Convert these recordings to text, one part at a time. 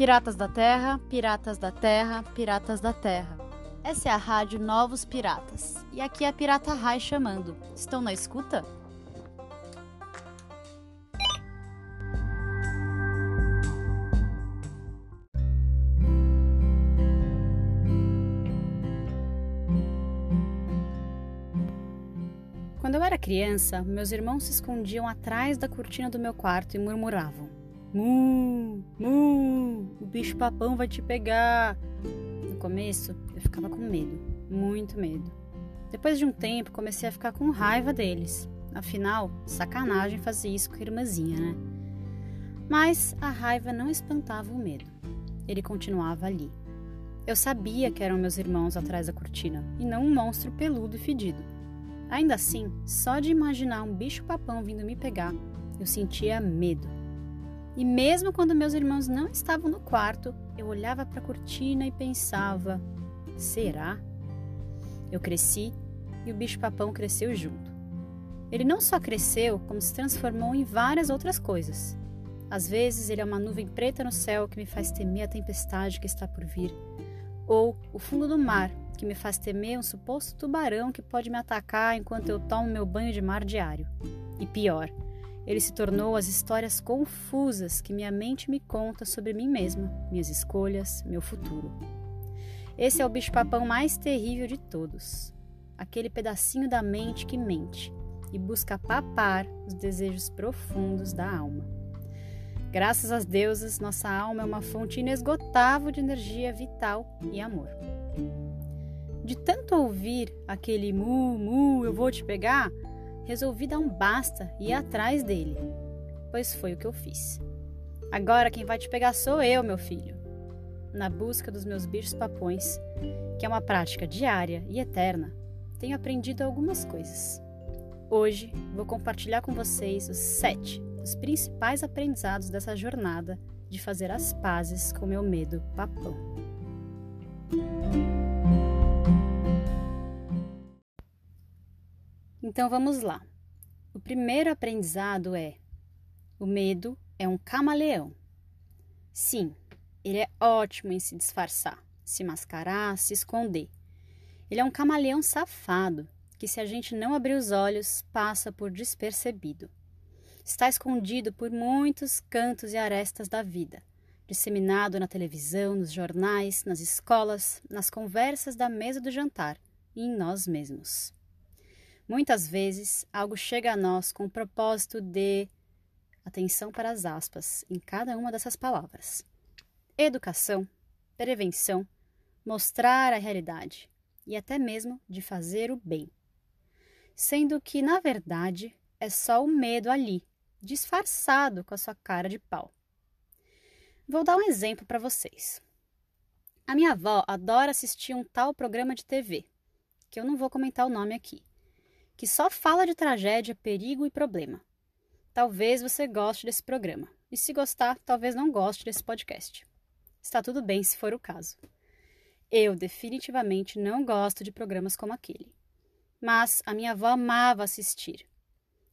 Piratas da Terra, Piratas da Terra, Piratas da Terra. Essa é a rádio Novos Piratas. E aqui é a Pirata Rai chamando. Estão na escuta? Quando eu era criança, meus irmãos se escondiam atrás da cortina do meu quarto e murmuravam: Mu, mu, o bicho papão vai te pegar. No começo, eu ficava com medo, muito medo. Depois de um tempo, comecei a ficar com raiva deles. Afinal, sacanagem fazer isso com a irmãzinha, né? Mas a raiva não espantava o medo. Ele continuava ali. Eu sabia que eram meus irmãos atrás da cortina e não um monstro peludo e fedido. Ainda assim, só de imaginar um bicho-papão vindo me pegar, eu sentia medo. E mesmo quando meus irmãos não estavam no quarto, eu olhava para a cortina e pensava: será? Eu cresci e o bicho-papão cresceu junto. Ele não só cresceu, como se transformou em várias outras coisas. Às vezes, ele é uma nuvem preta no céu que me faz temer a tempestade que está por vir, ou o fundo do mar, que me faz temer um suposto tubarão que pode me atacar enquanto eu tomo meu banho de mar diário. E pior, ele se tornou as histórias confusas que minha mente me conta sobre mim mesma, minhas escolhas, meu futuro. Esse é o bicho-papão mais terrível de todos. Aquele pedacinho da mente que mente e busca papar os desejos profundos da alma. Graças às deusas, nossa alma é uma fonte inesgotável de energia vital e amor. De tanto ouvir aquele mu, mu, eu vou te pegar, resolvi dar um basta e ir atrás dele, pois foi o que eu fiz. Agora quem vai te pegar sou eu, meu filho. Na busca dos meus bichos papões, que é uma prática diária e eterna, tenho aprendido algumas coisas. Hoje vou compartilhar com vocês os sete dos principais aprendizados dessa jornada de fazer as pazes com meu medo papão. Então vamos lá. O primeiro aprendizado é: o medo é um camaleão. Sim, ele é ótimo em se disfarçar, se mascarar, se esconder. Ele é um camaleão safado que, se a gente não abrir os olhos, passa por despercebido. Está escondido por muitos cantos e arestas da vida, disseminado na televisão, nos jornais, nas escolas, nas conversas da mesa do jantar e em nós mesmos. Muitas vezes, algo chega a nós com o propósito de atenção para as aspas em cada uma dessas palavras. Educação, prevenção, mostrar a realidade e até mesmo de fazer o bem. Sendo que, na verdade, é só o medo ali, disfarçado com a sua cara de pau. Vou dar um exemplo para vocês. A minha avó adora assistir um tal programa de TV, que eu não vou comentar o nome aqui que só fala de tragédia, perigo e problema. Talvez você goste desse programa, e se gostar, talvez não goste desse podcast. Está tudo bem se for o caso. Eu definitivamente não gosto de programas como aquele. Mas a minha avó amava assistir.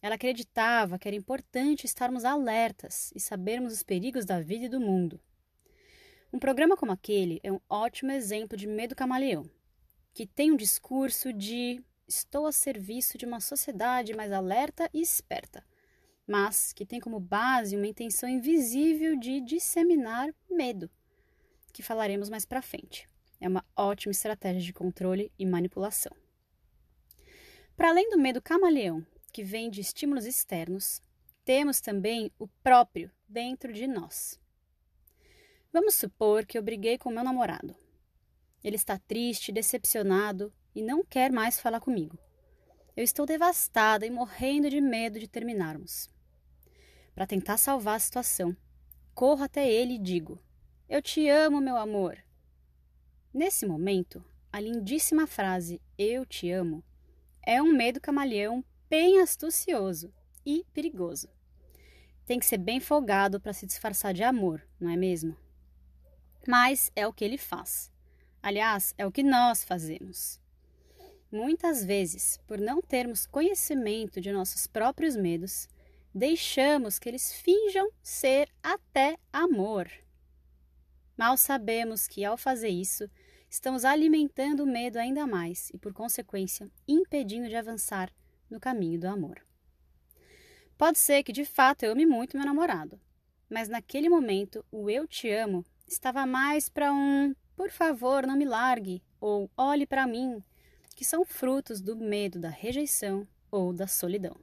Ela acreditava que era importante estarmos alertas e sabermos os perigos da vida e do mundo. Um programa como aquele é um ótimo exemplo de medo camaleão, que tem um discurso de estou a serviço de uma sociedade mais alerta e esperta, mas que tem como base uma intenção invisível de disseminar medo, que falaremos mais para frente. É uma ótima estratégia de controle e manipulação. Para além do medo camaleão, que vem de estímulos externos, temos também o próprio dentro de nós. Vamos supor que eu briguei com meu namorado. Ele está triste, decepcionado, e não quer mais falar comigo. Eu estou devastada e morrendo de medo de terminarmos. Para tentar salvar a situação, corro até ele e digo: Eu te amo, meu amor. Nesse momento, a lindíssima frase Eu te amo é um medo camaleão bem astucioso e perigoso. Tem que ser bem folgado para se disfarçar de amor, não é mesmo? Mas é o que ele faz. Aliás, é o que nós fazemos. Muitas vezes, por não termos conhecimento de nossos próprios medos, deixamos que eles finjam ser até amor. Mal sabemos que, ao fazer isso, estamos alimentando o medo ainda mais e, por consequência, impedindo de avançar no caminho do amor. Pode ser que de fato eu ame muito meu namorado, mas naquele momento o eu te amo estava mais para um por favor, não me largue ou olhe para mim, que são frutos do medo da rejeição ou da solidão.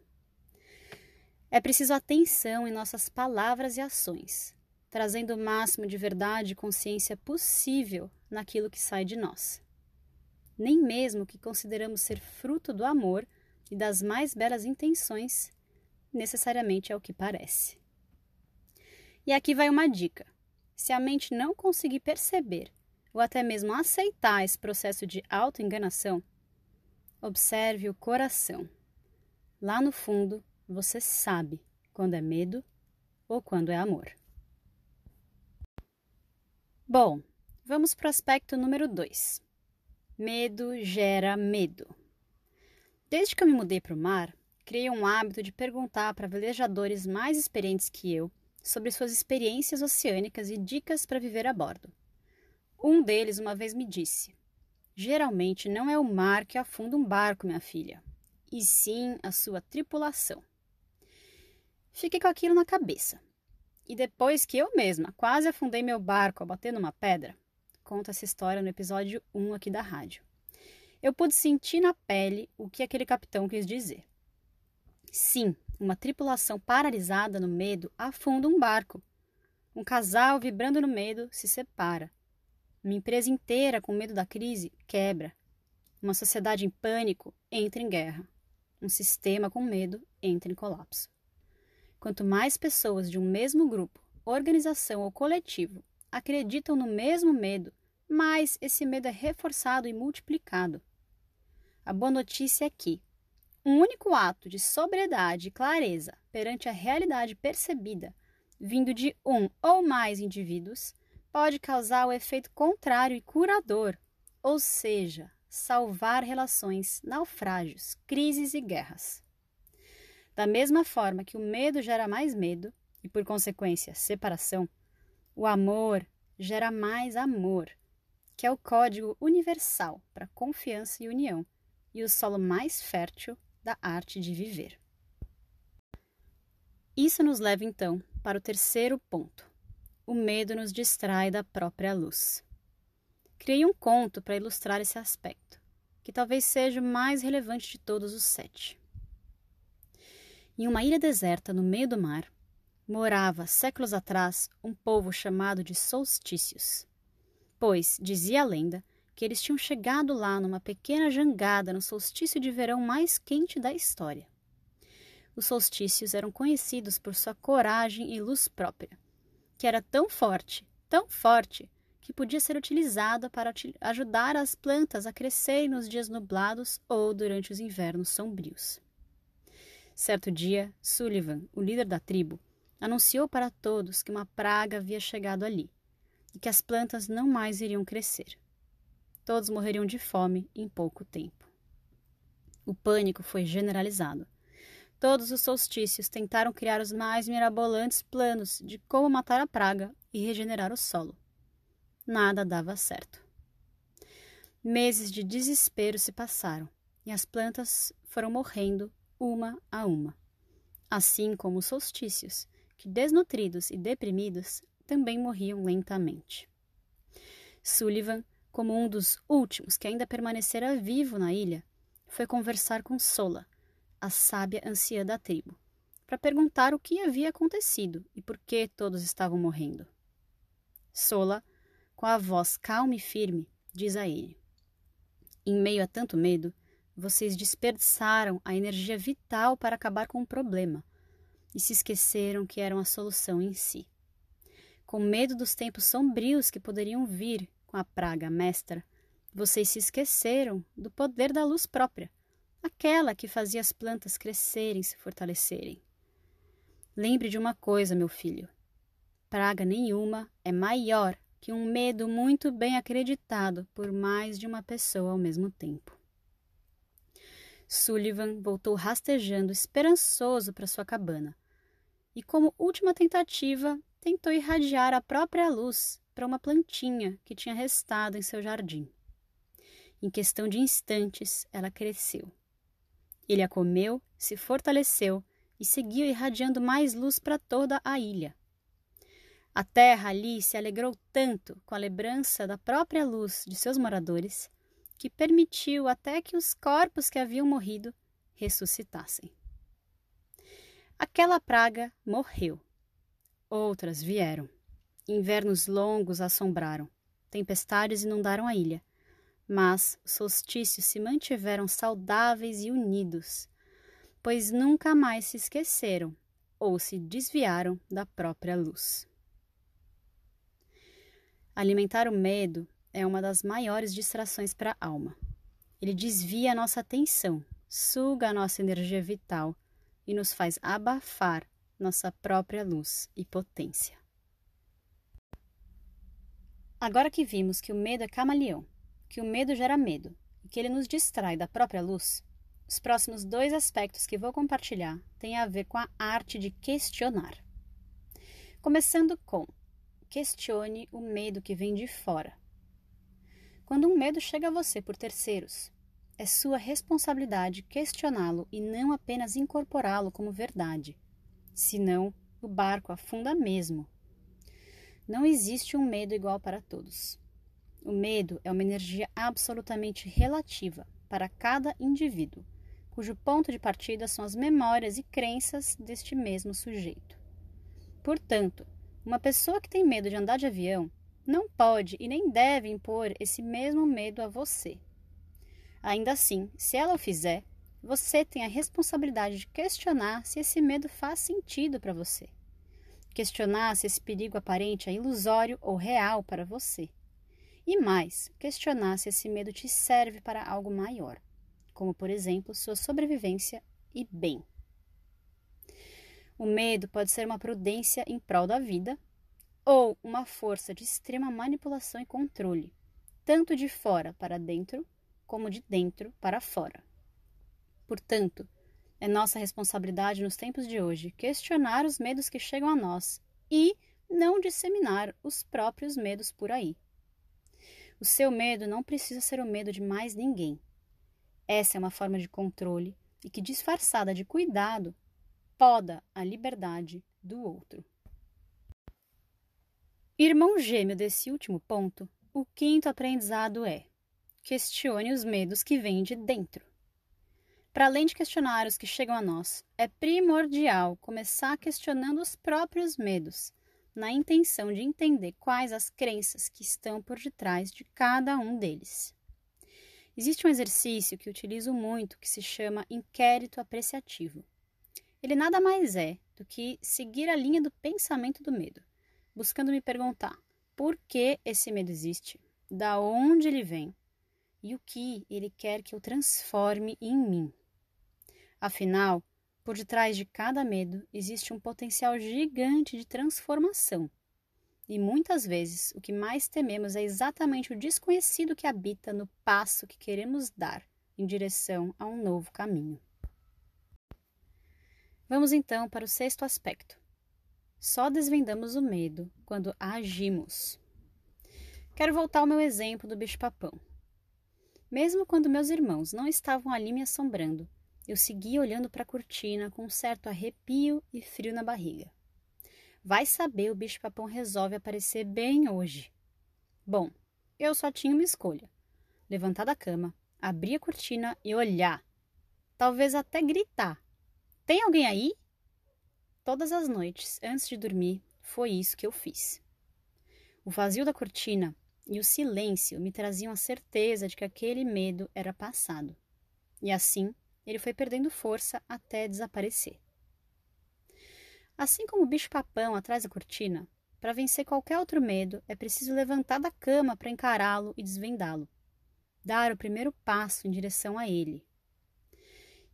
É preciso atenção em nossas palavras e ações, trazendo o máximo de verdade e consciência possível naquilo que sai de nós. Nem mesmo o que consideramos ser fruto do amor e das mais belas intenções necessariamente é o que parece. E aqui vai uma dica: se a mente não conseguir perceber ou até mesmo aceitar esse processo de autoenganação, observe o coração. Lá no fundo, você sabe quando é medo ou quando é amor. Bom, vamos para o aspecto número 2. Medo gera medo. Desde que eu me mudei para o mar, criei um hábito de perguntar para velejadores mais experientes que eu sobre suas experiências oceânicas e dicas para viver a bordo. Um deles uma vez me disse: Geralmente não é o mar que afunda um barco, minha filha, e sim a sua tripulação. Fiquei com aquilo na cabeça. E depois que eu mesma quase afundei meu barco ao bater numa pedra, conta essa história no episódio 1 aqui da rádio. Eu pude sentir na pele o que aquele capitão quis dizer. Sim, uma tripulação paralisada no medo afunda um barco. Um casal vibrando no medo se separa. Uma empresa inteira com medo da crise quebra. Uma sociedade em pânico entra em guerra. Um sistema com medo entra em colapso. Quanto mais pessoas de um mesmo grupo, organização ou coletivo acreditam no mesmo medo, mais esse medo é reforçado e multiplicado. A boa notícia é que, um único ato de sobriedade e clareza perante a realidade percebida, vindo de um ou mais indivíduos, pode causar o efeito contrário e curador, ou seja, salvar relações, naufrágios, crises e guerras. Da mesma forma que o medo gera mais medo, e por consequência, separação, o amor gera mais amor, que é o código universal para confiança e união, e o solo mais fértil da arte de viver. Isso nos leva então para o terceiro ponto. O medo nos distrai da própria luz. Criei um conto para ilustrar esse aspecto, que talvez seja o mais relevante de todos os sete. Em uma ilha deserta no meio do mar, morava, séculos atrás, um povo chamado de solstícios. Pois, dizia a lenda, que eles tinham chegado lá numa pequena jangada no solstício de verão mais quente da história. Os solstícios eram conhecidos por sua coragem e luz própria, que era tão forte, tão forte, que podia ser utilizada para ajudar as plantas a crescerem nos dias nublados ou durante os invernos sombrios. Certo dia, Sullivan, o líder da tribo, anunciou para todos que uma praga havia chegado ali e que as plantas não mais iriam crescer todos morreriam de fome em pouco tempo. O pânico foi generalizado. Todos os solstícios tentaram criar os mais mirabolantes planos de como matar a praga e regenerar o solo. Nada dava certo. Meses de desespero se passaram e as plantas foram morrendo uma a uma, assim como os solstícios, que desnutridos e deprimidos também morriam lentamente. Sullivan como um dos últimos que ainda permanecera vivo na ilha, foi conversar com Sola, a sábia anciã da tribo, para perguntar o que havia acontecido e por que todos estavam morrendo. Sola, com a voz calma e firme, diz a ele: Em meio a tanto medo, vocês desperdiçaram a energia vital para acabar com o problema e se esqueceram que eram a solução em si. Com medo dos tempos sombrios que poderiam vir com a praga mestra, vocês se esqueceram do poder da luz própria, aquela que fazia as plantas crescerem e se fortalecerem. Lembre de uma coisa, meu filho: praga nenhuma é maior que um medo muito bem acreditado por mais de uma pessoa ao mesmo tempo. Sullivan voltou rastejando esperançoso para sua cabana e, como última tentativa, tentou irradiar a própria luz para uma plantinha que tinha restado em seu jardim. Em questão de instantes, ela cresceu. Ele a comeu, se fortaleceu e seguiu irradiando mais luz para toda a ilha. A terra ali se alegrou tanto com a lembrança da própria luz de seus moradores que permitiu até que os corpos que haviam morrido ressuscitassem. Aquela praga morreu. Outras vieram. Invernos longos assombraram. Tempestades inundaram a ilha. Mas os solstícios se mantiveram saudáveis e unidos, pois nunca mais se esqueceram ou se desviaram da própria luz. Alimentar o medo é uma das maiores distrações para a alma. Ele desvia a nossa atenção, suga a nossa energia vital e nos faz abafar nossa própria luz e potência. Agora que vimos que o medo é camaleão, que o medo gera medo e que ele nos distrai da própria luz, os próximos dois aspectos que vou compartilhar têm a ver com a arte de questionar. Começando com questione o medo que vem de fora. Quando um medo chega a você por terceiros, é sua responsabilidade questioná-lo e não apenas incorporá-lo como verdade. Senão, o barco afunda mesmo. Não existe um medo igual para todos. O medo é uma energia absolutamente relativa para cada indivíduo, cujo ponto de partida são as memórias e crenças deste mesmo sujeito. Portanto, uma pessoa que tem medo de andar de avião não pode e nem deve impor esse mesmo medo a você. Ainda assim, se ela o fizer, você tem a responsabilidade de questionar se esse medo faz sentido para você. Questionar se esse perigo aparente é ilusório ou real para você. E mais, questionar se esse medo te serve para algo maior, como por exemplo sua sobrevivência e bem. O medo pode ser uma prudência em prol da vida ou uma força de extrema manipulação e controle, tanto de fora para dentro como de dentro para fora. Portanto, é nossa responsabilidade nos tempos de hoje questionar os medos que chegam a nós e não disseminar os próprios medos por aí. O seu medo não precisa ser o medo de mais ninguém. Essa é uma forma de controle e que, disfarçada de cuidado, poda a liberdade do outro. Irmão gêmeo desse último ponto, o quinto aprendizado é: questione os medos que vêm de dentro. Para além de questionar os que chegam a nós, é primordial começar questionando os próprios medos, na intenção de entender quais as crenças que estão por detrás de cada um deles. Existe um exercício que utilizo muito que se chama inquérito apreciativo. Ele nada mais é do que seguir a linha do pensamento do medo buscando me perguntar por que esse medo existe, da onde ele vem e o que ele quer que eu transforme em mim. Afinal, por detrás de cada medo existe um potencial gigante de transformação. E muitas vezes o que mais tememos é exatamente o desconhecido que habita no passo que queremos dar em direção a um novo caminho. Vamos então para o sexto aspecto, só desvendamos o medo quando agimos. Quero voltar ao meu exemplo do bicho-papão. Mesmo quando meus irmãos não estavam ali me assombrando, eu seguia olhando para a cortina com um certo arrepio e frio na barriga. Vai saber o bicho-papão resolve aparecer bem hoje. Bom, eu só tinha uma escolha: levantar da cama, abrir a cortina e olhar. Talvez até gritar: Tem alguém aí? Todas as noites, antes de dormir, foi isso que eu fiz. O vazio da cortina e o silêncio me traziam a certeza de que aquele medo era passado. E assim, ele foi perdendo força até desaparecer. Assim como o bicho-papão atrás da cortina, para vencer qualquer outro medo, é preciso levantar da cama para encará-lo e desvendá-lo. Dar o primeiro passo em direção a ele,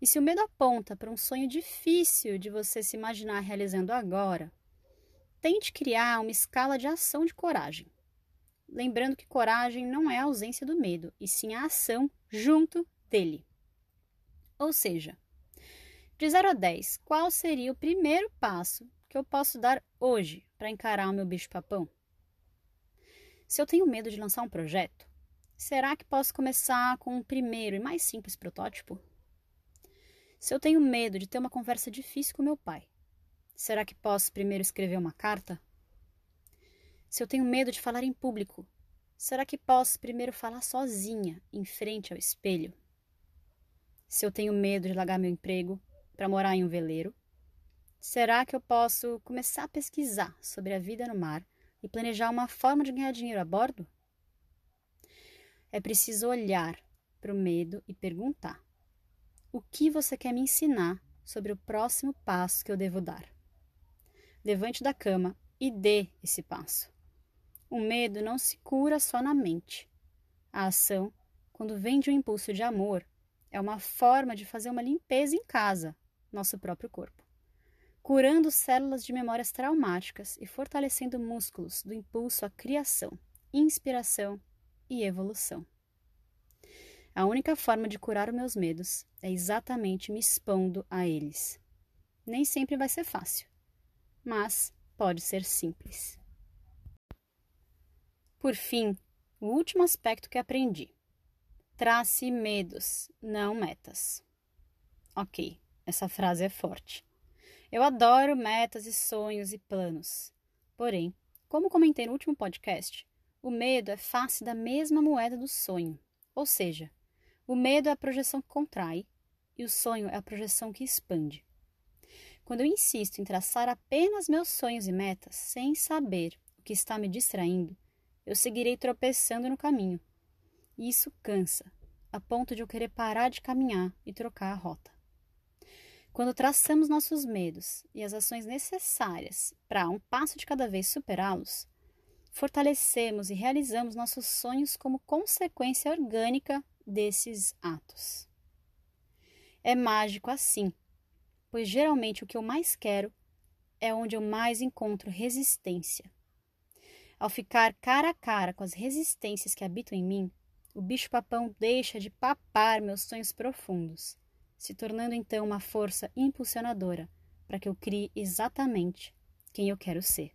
e se o medo aponta para um sonho difícil de você se imaginar realizando agora, tente criar uma escala de ação de coragem. Lembrando que coragem não é a ausência do medo, e sim a ação junto dele. Ou seja, de 0 a 10, qual seria o primeiro passo que eu posso dar hoje para encarar o meu bicho-papão? Se eu tenho medo de lançar um projeto, será que posso começar com um primeiro e mais simples protótipo? Se eu tenho medo de ter uma conversa difícil com meu pai, será que posso primeiro escrever uma carta? Se eu tenho medo de falar em público, será que posso primeiro falar sozinha, em frente ao espelho? Se eu tenho medo de largar meu emprego para morar em um veleiro, será que eu posso começar a pesquisar sobre a vida no mar e planejar uma forma de ganhar dinheiro a bordo? É preciso olhar para o medo e perguntar: o que você quer me ensinar sobre o próximo passo que eu devo dar? Levante da cama e dê esse passo. O medo não se cura só na mente. A ação, quando vem de um impulso de amor, é uma forma de fazer uma limpeza em casa, nosso próprio corpo curando células de memórias traumáticas e fortalecendo músculos do impulso à criação, inspiração e evolução. A única forma de curar os meus medos é exatamente me expondo a eles. Nem sempre vai ser fácil, mas pode ser simples. Por fim, o último aspecto que aprendi: trace medos, não metas. Ok, essa frase é forte eu adoro metas e sonhos e planos. Porém, como comentei no último podcast, o medo é face da mesma moeda do sonho. Ou seja, o medo é a projeção que contrai e o sonho é a projeção que expande. Quando eu insisto em traçar apenas meus sonhos e metas sem saber o que está me distraindo, eu seguirei tropeçando no caminho. E isso cansa, a ponto de eu querer parar de caminhar e trocar a rota. Quando traçamos nossos medos e as ações necessárias para um passo de cada vez superá-los, fortalecemos e realizamos nossos sonhos como consequência orgânica desses atos. É mágico assim, pois geralmente o que eu mais quero é onde eu mais encontro resistência. Ao ficar cara a cara com as resistências que habitam em mim, o bicho-papão deixa de papar meus sonhos profundos se tornando então uma força impulsionadora para que eu crie exatamente quem eu quero ser.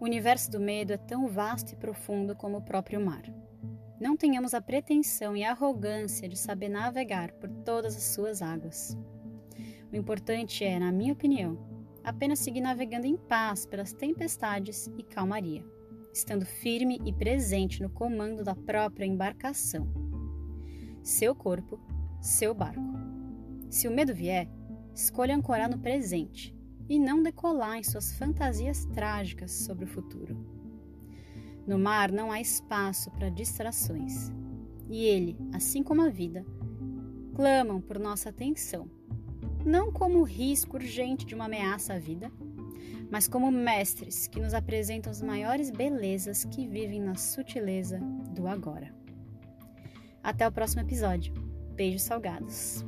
O universo do medo é tão vasto e profundo como o próprio mar. Não tenhamos a pretensão e a arrogância de saber navegar por todas as suas águas. O importante é, na minha opinião, apenas seguir navegando em paz pelas tempestades e calmaria estando firme e presente no comando da própria embarcação. Seu corpo, seu barco. Se o medo vier, escolha ancorar no presente e não decolar em suas fantasias trágicas sobre o futuro. No mar não há espaço para distrações, e ele, assim como a vida, clamam por nossa atenção, não como risco urgente de uma ameaça à vida, mas como mestres que nos apresentam as maiores belezas que vivem na sutileza do agora. Até o próximo episódio. Beijos salgados.